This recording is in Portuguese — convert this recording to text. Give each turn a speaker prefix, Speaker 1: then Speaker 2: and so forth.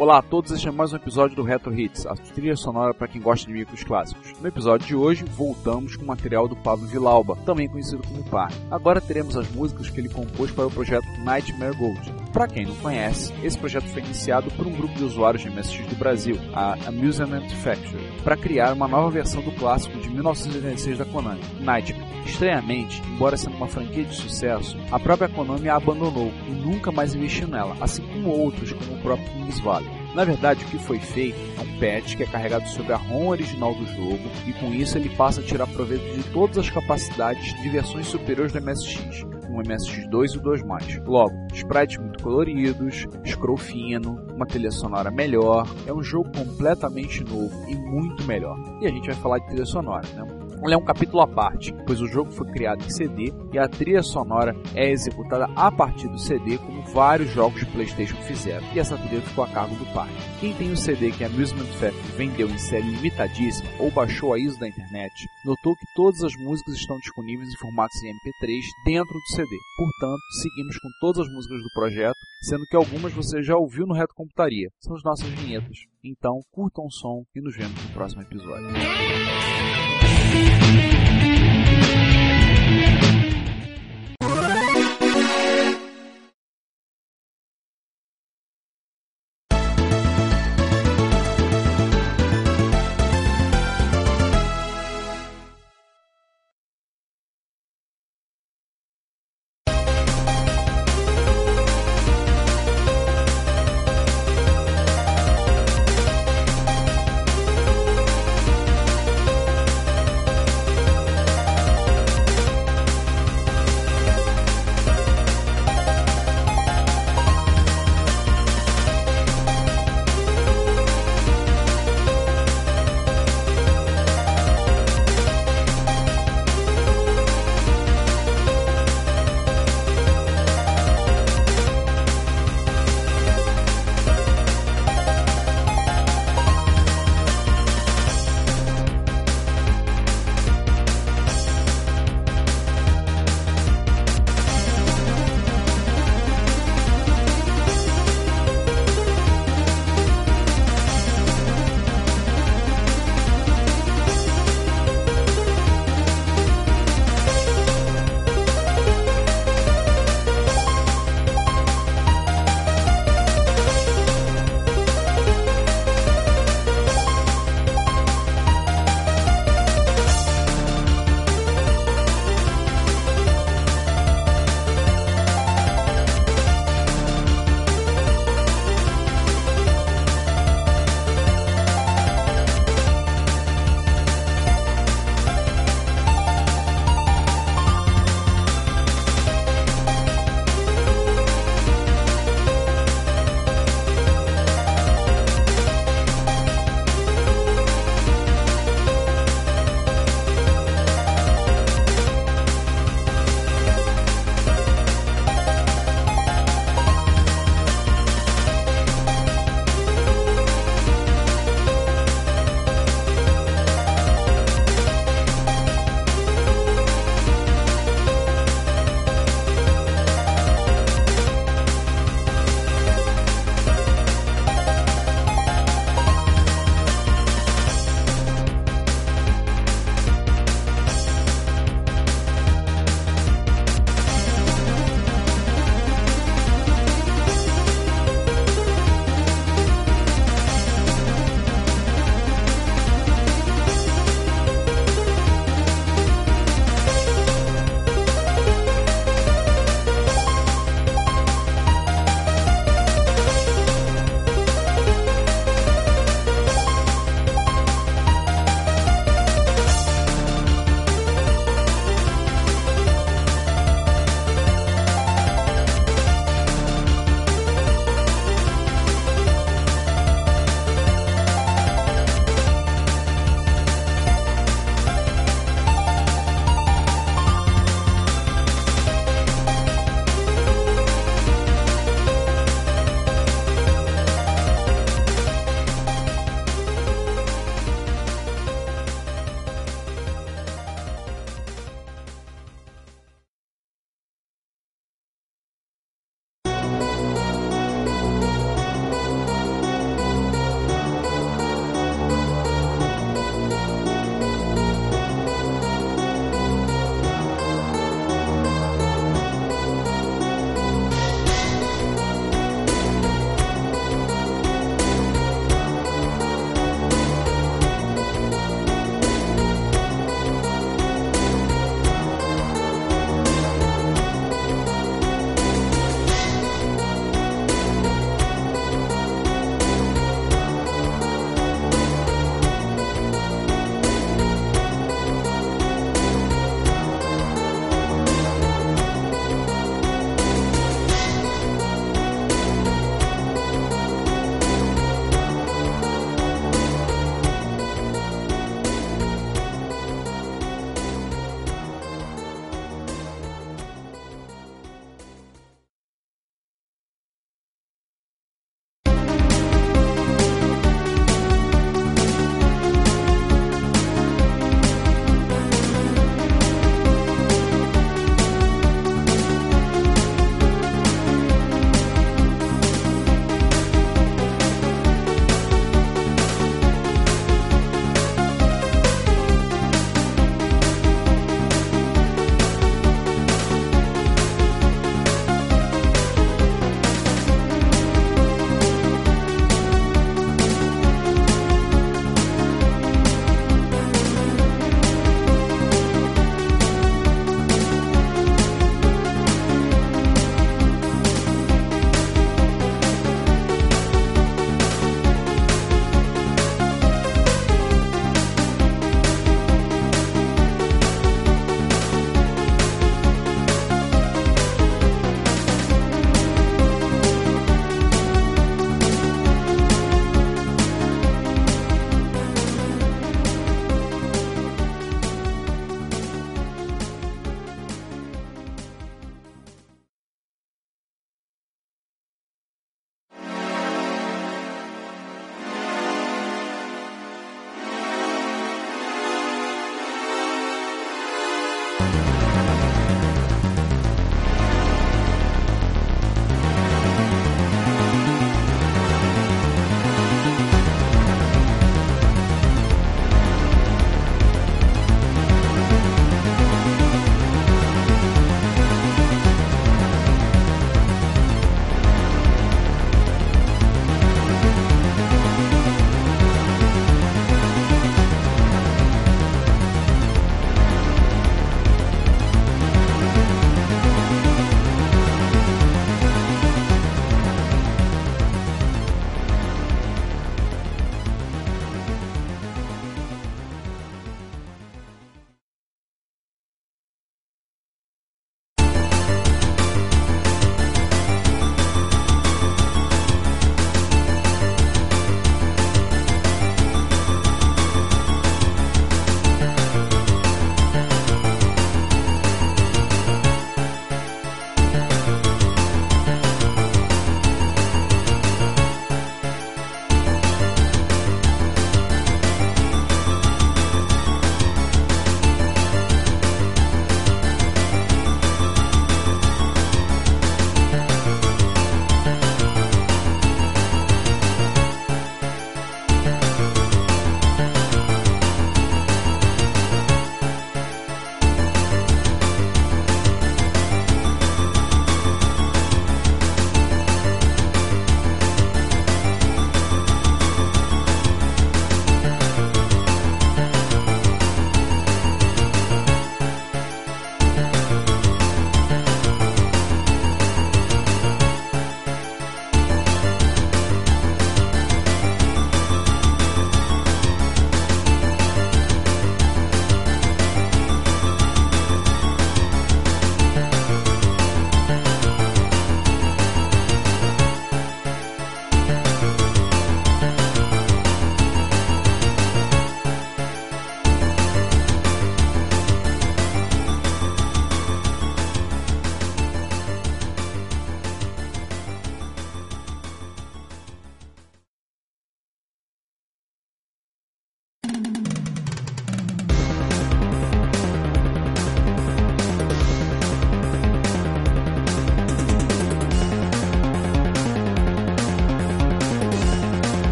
Speaker 1: Olá a todos, este é mais um episódio do Retro Hits, a trilha sonora para quem gosta de micros clássicos. No episódio de hoje, voltamos com o material do Pablo Vilauba, também conhecido como Par. Agora teremos as músicas que ele compôs para o projeto Nightmare Gold. Para quem não conhece, esse projeto foi iniciado por um grupo de usuários de MSX do Brasil, a Amusement Factory, para criar uma nova versão do clássico de 1986 da Konami, Nightmare. Estranhamente, embora sendo uma franquia de sucesso, a própria Konami a abandonou e nunca mais investiu nela, assim como outros como o próprio Kings Valley. Na verdade, o que foi feito é um patch que é carregado sobre a ROM original do jogo e com isso ele passa a tirar proveito de todas as capacidades de versões superiores do MSX, o MSX2 e o 2+. Logo, sprites muito coloridos, scroll fino, uma trilha sonora melhor, é um jogo completamente novo e muito melhor. E a gente vai falar de trilha sonora, né? Ele é um capítulo à parte, pois o jogo foi criado em CD e a trilha sonora é executada a partir do CD, como vários jogos de PlayStation fizeram, e essa trilha ficou a cargo do parque. Quem tem o CD que a Amusement Factory vendeu em série limitadíssima ou baixou a ISO da internet, notou que todas as músicas estão disponíveis em formatos em MP3 dentro do CD. Portanto, seguimos com todas as músicas do projeto, sendo que algumas você já ouviu no Reto Computaria. São as nossas vinhetas. Então, curtam o som e nos vemos no próximo episódio.